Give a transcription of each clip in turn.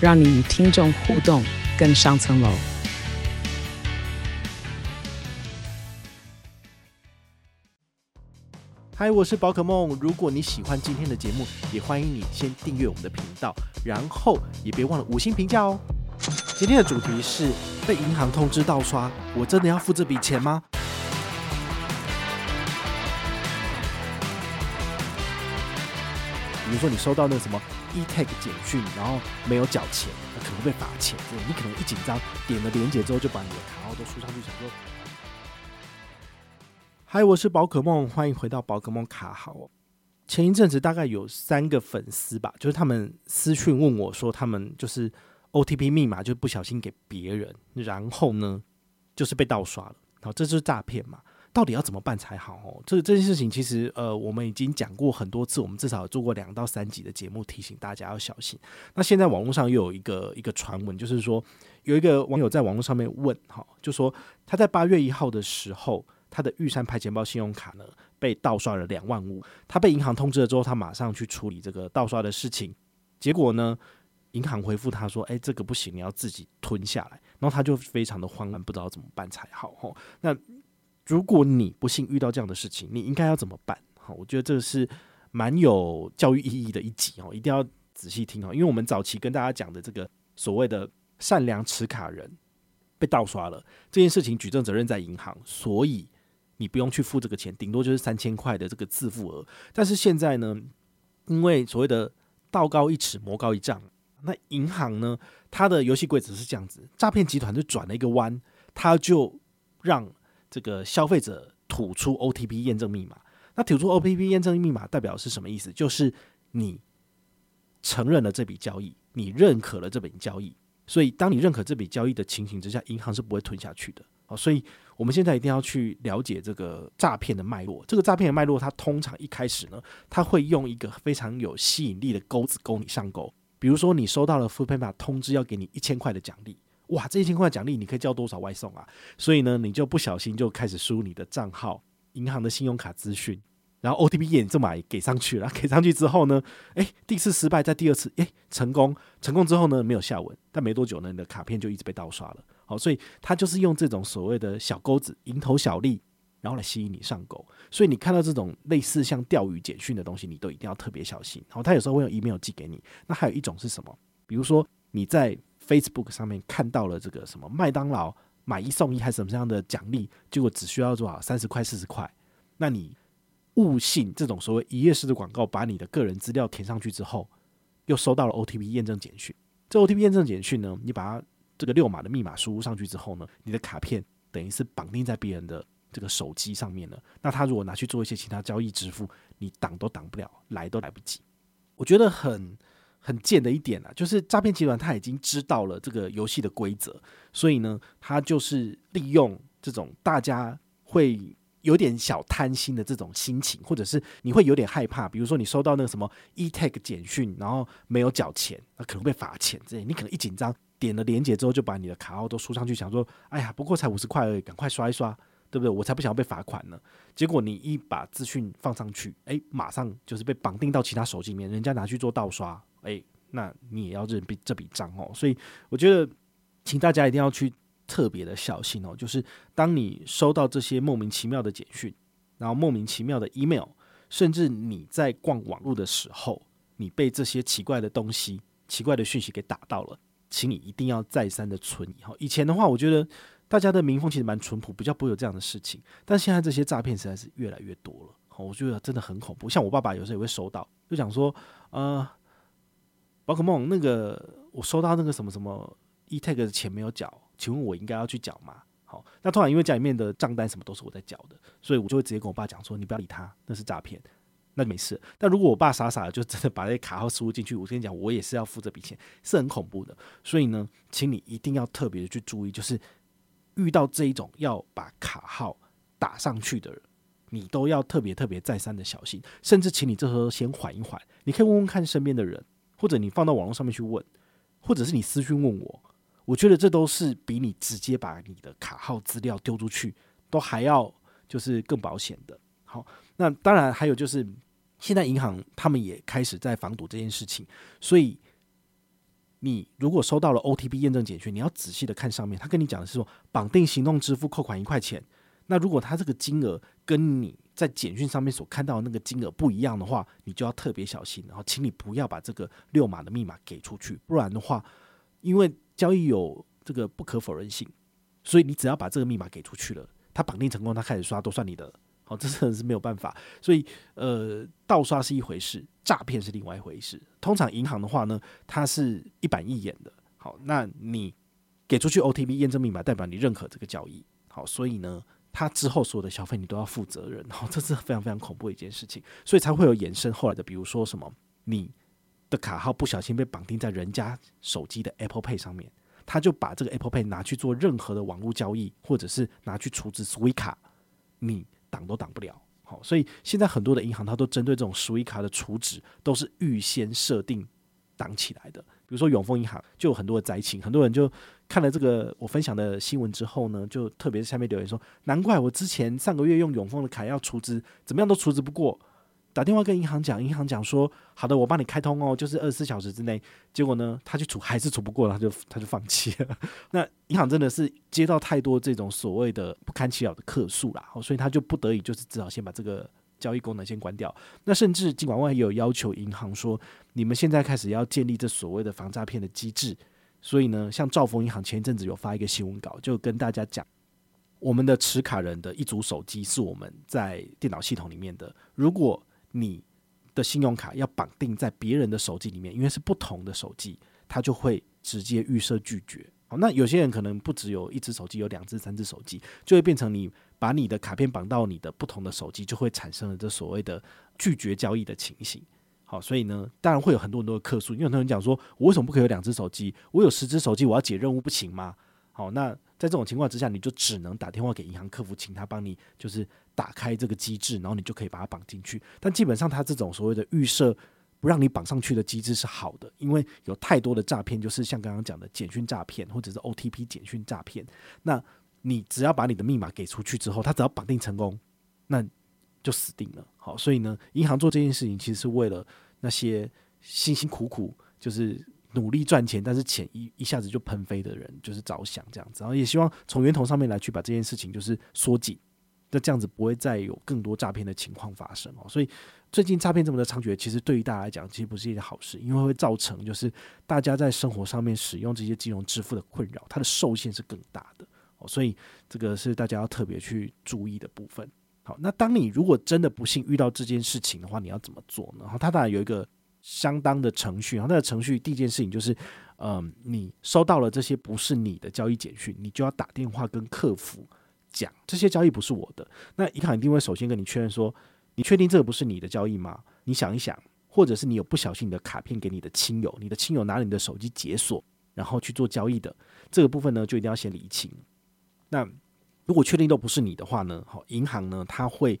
让你与听众互动更上层楼。嗨，我是宝可梦。如果你喜欢今天的节目，也欢迎你先订阅我们的频道，然后也别忘了五星评价哦。今天的主题是被银行通知盗刷，我真的要付这笔钱吗？比如说你收到那什么 eTag 简讯，然后没有缴钱，可能被罚钱。你可能一紧张点了连结之后，就把你的卡号都输上去，想说。嗨，我是宝可梦，欢迎回到宝可梦卡号。前一阵子大概有三个粉丝吧，就是他们私讯问我说，他们就是 OTP 密码就不小心给别人，然后呢就是被盗刷了，好，这就是诈骗嘛？到底要怎么办才好？哦，这这件事情其实呃，我们已经讲过很多次，我们至少做过两到三集的节目，提醒大家要小心。那现在网络上又有一个一个传闻，就是说有一个网友在网络上面问，哈，就说他在八月一号的时候。他的玉山拍钱包信用卡呢被盗刷了两万五，他被银行通知了之后，他马上去处理这个盗刷的事情。结果呢，银行回复他说：“哎，这个不行，你要自己吞下来。”然后他就非常的慌乱，不知道怎么办才好。吼，那如果你不幸遇到这样的事情，你应该要怎么办？好，我觉得这是蛮有教育意义的一集哦，一定要仔细听哦，因为我们早期跟大家讲的这个所谓的善良持卡人被盗刷了这件事情，举证责任在银行，所以。你不用去付这个钱，顶多就是三千块的这个自付额。但是现在呢，因为所谓的道高一尺，魔高一丈，那银行呢，它的游戏规则是这样子，诈骗集团就转了一个弯，他就让这个消费者吐出 OTP 验证密码。那吐出 OTP 验证密码代表是什么意思？就是你承认了这笔交易，你认可了这笔交易。所以，当你认可这笔交易的情形之下，银行是不会吞下去的。好，所以我们现在一定要去了解这个诈骗的脉络。这个诈骗的脉络，它通常一开始呢，它会用一个非常有吸引力的钩子勾你上钩。比如说，你收到了 f o o p a n d a 通知要给你一千块的奖励，哇，这一千块奖励你可以叫多少外送啊？所以呢，你就不小心就开始输入你的账号、银行的信用卡资讯。然后 OTP 验证码也给上去了，给上去之后呢，诶，第一次失败，在第二次，诶，成功，成功之后呢，没有下文，但没多久呢，你的卡片就一直被盗刷了。好，所以他就是用这种所谓的小钩子，蝇头小利，然后来吸引你上钩。所以你看到这种类似像钓鱼简讯的东西，你都一定要特别小心。好，他有时候会用 email 寄给你。那还有一种是什么？比如说你在 Facebook 上面看到了这个什么麦当劳买一送一还是什么这样的奖励，结果只需要多少三十块四十块，那你。误信这种所谓一页式的广告，把你的个人资料填上去之后，又收到了 OTP 验证简讯。这 OTP 验证简讯呢，你把它这个六码的密码输入上去之后呢，你的卡片等于是绑定在别人的这个手机上面了。那他如果拿去做一些其他交易支付，你挡都挡不了，来都来不及。我觉得很很贱的一点啊，就是诈骗集团他已经知道了这个游戏的规则，所以呢，他就是利用这种大家会。有点小贪心的这种心情，或者是你会有点害怕，比如说你收到那个什么 eTag 简讯，然后没有缴钱，那可能被罚钱这样，你可能一紧张点了连接之后，就把你的卡号都输上去，想说，哎呀，不过才五十块而已，赶快刷一刷，对不对？我才不想要被罚款呢。结果你一把资讯放上去，哎，马上就是被绑定到其他手机里面，人家拿去做盗刷，哎，那你也要认笔这笔账哦。所以我觉得，请大家一定要去。特别的小心哦，就是当你收到这些莫名其妙的简讯，然后莫名其妙的 email，甚至你在逛网络的时候，你被这些奇怪的东西、奇怪的讯息给打到了，请你一定要再三的存疑哈。以前的话，我觉得大家的民风其实蛮淳朴，比较不会有这样的事情，但现在这些诈骗实在是越来越多了，我觉得真的很恐怖。像我爸爸有时候也会收到，就讲说，呃，宝可梦那个我收到那个什么什么 eTag 的钱没有缴。请问我应该要去缴吗？好，那通常因为家里面的账单什么都是我在缴的，所以我就会直接跟我爸讲说：“你不要理他，那是诈骗。”那没事。但如果我爸傻傻的就真的把那些卡号输入进去，我跟你讲，我也是要付这笔钱，是很恐怖的。所以呢，请你一定要特别的去注意，就是遇到这一种要把卡号打上去的人，你都要特别特别再三的小心。甚至请你这时候先缓一缓，你可以问问看身边的人，或者你放到网络上面去问，或者是你私讯问我。我觉得这都是比你直接把你的卡号资料丢出去都还要就是更保险的。好，那当然还有就是。现在银行他们也开始在防堵这件事情，所以你如果收到了 OTP 验证简讯，你要仔细的看上面，他跟你讲的是说绑定行动支付扣款一块钱。那如果他这个金额跟你在简讯上面所看到的那个金额不一样的话，你就要特别小心。然后，请你不要把这个六码的密码给出去，不然的话，因为交易有这个不可否认性，所以你只要把这个密码给出去了，他绑定成功，他开始刷都算你的。哦，这真的是没有办法，所以呃，盗刷是一回事，诈骗是另外一回事。通常银行的话呢，它是一板一眼的。好，那你给出去 OTP 验证密码，代表你认可这个交易。好，所以呢，他之后所有的消费你都要负责任。然后，这是非常非常恐怖的一件事情，所以才会有衍生后来的，比如说什么，你的卡号不小心被绑定在人家手机的 Apple Pay 上面，他就把这个 Apple Pay 拿去做任何的网络交易，或者是拿去储值 Suica 卡，你。挡都挡不了，好，所以现在很多的银行它都针对这种 Suica 卡的储值都是预先设定挡起来的。比如说永丰银行就有很多的灾情，很多人就看了这个我分享的新闻之后呢，就特别是下面留言说，难怪我之前上个月用永丰的卡要储值，怎么样都储值不过。打电话跟银行讲，银行讲说好的，我帮你开通哦，就是二十四小时之内。结果呢，他去储还是储不过，他就他就放弃了。那银行真的是接到太多这种所谓的不堪其扰的客诉啦，所以他就不得已就是只好先把这个交易功能先关掉。那甚至尽管外也有要求银行说，你们现在开始要建立这所谓的防诈骗的机制。所以呢，像兆丰银行前一阵子有发一个新闻稿，就跟大家讲，我们的持卡人的一组手机是我们在电脑系统里面的，如果你的信用卡要绑定在别人的手机里面，因为是不同的手机，它就会直接预设拒绝。好，那有些人可能不只有一只手机，有两只、三只手机，就会变成你把你的卡片绑到你的不同的手机，就会产生了这所谓的拒绝交易的情形。好，所以呢，当然会有很多很多的客诉，因为很多人讲说，我为什么不可以有两只手机？我有十只手机，我要解任务不行吗？好，那在这种情况之下，你就只能打电话给银行客服，请他帮你就是。打开这个机制，然后你就可以把它绑进去。但基本上，它这种所谓的预设不让你绑上去的机制是好的，因为有太多的诈骗，就是像刚刚讲的简讯诈骗或者是 OTP 简讯诈骗。那你只要把你的密码给出去之后，他只要绑定成功，那就死定了。好，所以呢，银行做这件事情其实是为了那些辛辛苦苦就是努力赚钱，但是钱一一下子就喷飞的人，就是着想这样子。然后也希望从源头上面来去把这件事情就是缩紧。那这样子不会再有更多诈骗的情况发生哦，所以最近诈骗这么的猖獗，其实对于大家来讲，其实不是一件好事，因为会造成就是大家在生活上面使用这些金融支付的困扰，它的受限是更大的哦，所以这个是大家要特别去注意的部分。好，那当你如果真的不幸遇到这件事情的话，你要怎么做呢？然后它当然有一个相当的程序，然后那个程序第一件事情就是，嗯，你收到了这些不是你的交易简讯，你就要打电话跟客服。讲这些交易不是我的，那银行一定会首先跟你确认说，你确定这个不是你的交易吗？你想一想，或者是你有不小心你的卡片给你的亲友，你的亲友拿你的手机解锁，然后去做交易的这个部分呢，就一定要先理清。那如果确定都不是你的话呢，好，银行呢，他会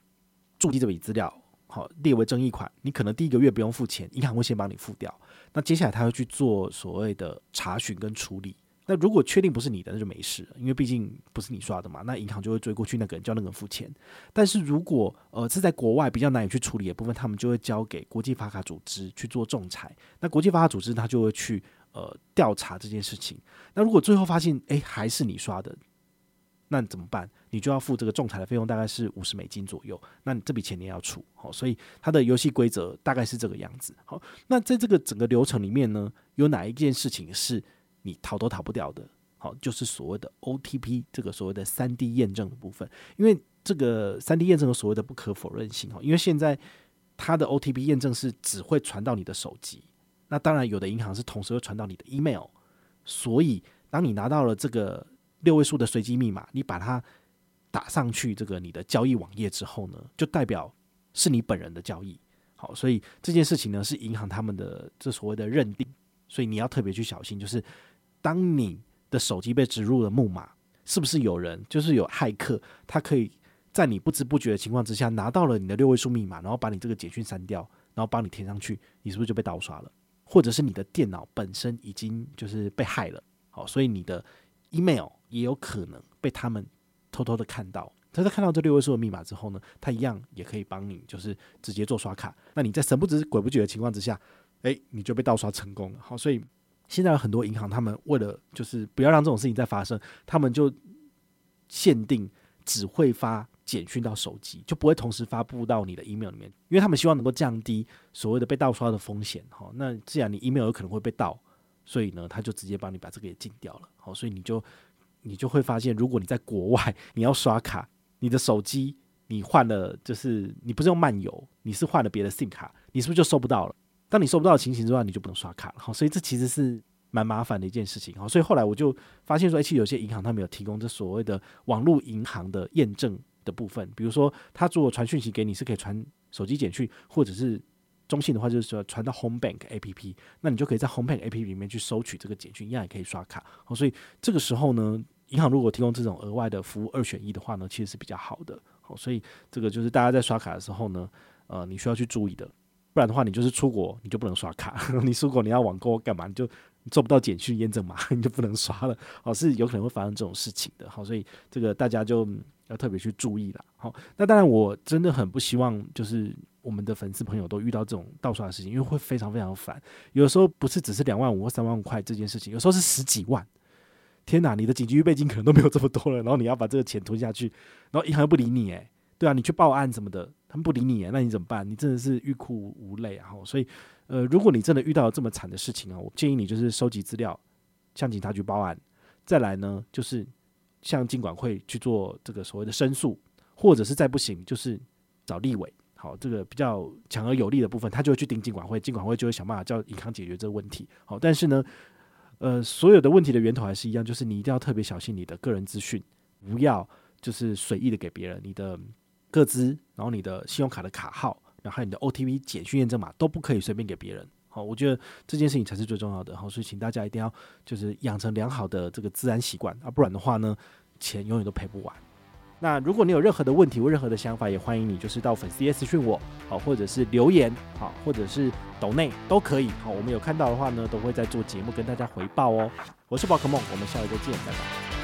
注记这笔资料，好，列为争议款，你可能第一个月不用付钱，银行会先帮你付掉。那接下来他会去做所谓的查询跟处理。那如果确定不是你的，那就没事，因为毕竟不是你刷的嘛。那银行就会追过去，那个人叫那个人付钱。但是如果呃是在国外比较难以去处理的部分，他们就会交给国际发卡组织去做仲裁。那国际发卡组织他就会去呃调查这件事情。那如果最后发现诶还是你刷的，那怎么办？你就要付这个仲裁的费用，大概是五十美金左右。那你这笔钱你也要出。好，所以它的游戏规则大概是这个样子。好，那在这个整个流程里面呢，有哪一件事情是？你逃都逃不掉的，好，就是所谓的 OTP 这个所谓的三 D 验证的部分，因为这个三 D 验证有所谓的不可否认性哈，因为现在它的 OTP 验证是只会传到你的手机，那当然有的银行是同时会传到你的 email，所以当你拿到了这个六位数的随机密码，你把它打上去这个你的交易网页之后呢，就代表是你本人的交易，好，所以这件事情呢是银行他们的这所谓的认定，所以你要特别去小心，就是当你的手机被植入了木马，是不是有人就是有骇客，他可以在你不知不觉的情况之下拿到了你的六位数密码，然后把你这个简讯删掉，然后帮你填上去，你是不是就被盗刷了？或者是你的电脑本身已经就是被害了，好，所以你的 email 也有可能被他们偷偷的看到。他在看到这六位数的密码之后呢，他一样也可以帮你，就是直接做刷卡。那你在神不知鬼不觉的情况之下，诶、你就被盗刷成功了。好，所以现在有很多银行，他们为了就是不要让这种事情再发生，他们就限定只会发简讯到手机，就不会同时发布到你的 email 里面，因为他们希望能够降低所谓的被盗刷的风险。好，那既然你 email 有可能会被盗，所以呢，他就直接帮你把这个也禁掉了。好，所以你就你就会发现，如果你在国外，你要刷卡。你的手机你换了，就是你不是用漫游，你是换了别的 SIM 卡，你是不是就收不到了？当你收不到的情形之外，你就不能刷卡了。好，所以这其实是蛮麻烦的一件事情。好，所以后来我就发现说，其实有些银行他们有提供这所谓的网络银行的验证的部分，比如说他如果传讯息给你是可以传手机简讯，或者是中信的话就是说传到 Home Bank APP，那你就可以在 Home Bank APP 里面去收取这个简讯，一样也可以刷卡。好，所以这个时候呢。银行如果提供这种额外的服务二选一的话呢，其实是比较好的。好，所以这个就是大家在刷卡的时候呢，呃，你需要去注意的。不然的话，你就是出国你就不能刷卡。你出国你要网购干嘛？你就做不到简讯验证码，你就不能刷了。好，是有可能会发生这种事情的。好，所以这个大家就要特别去注意了。好，那当然我真的很不希望就是我们的粉丝朋友都遇到这种盗刷的事情，因为会非常非常烦。有时候不是只是两万五或三万块这件事情，有时候是十几万。天哪，你的紧急预备金可能都没有这么多了，然后你要把这个钱吞下去，然后银行又不理你，诶，对啊，你去报案什么的，他们不理你，啊，那你怎么办？你真的是欲哭无泪啊！所以，呃，如果你真的遇到了这么惨的事情啊，我建议你就是收集资料，向警察局报案，再来呢，就是向金管会去做这个所谓的申诉，或者是再不行，就是找立委，好，这个比较强而有力的部分，他就会去盯金管会，金管会就会想办法叫银行解决这个问题，好，但是呢。呃，所有的问题的源头还是一样，就是你一定要特别小心你的个人资讯，不要就是随意的给别人你的个资，然后你的信用卡的卡号，然后你的 OTP 简讯验证码都不可以随便给别人。好，我觉得这件事情才是最重要的。好，所以请大家一定要就是养成良好的这个资安习惯啊，不然的话呢，钱永远都赔不完。那如果你有任何的问题或任何的想法，也欢迎你就是到粉丝页私讯我，好，或者是留言，好，或者是抖内都可以，好，我们有看到的话呢，都会在做节目跟大家回报哦。我是宝可梦，我们下回再见，拜拜。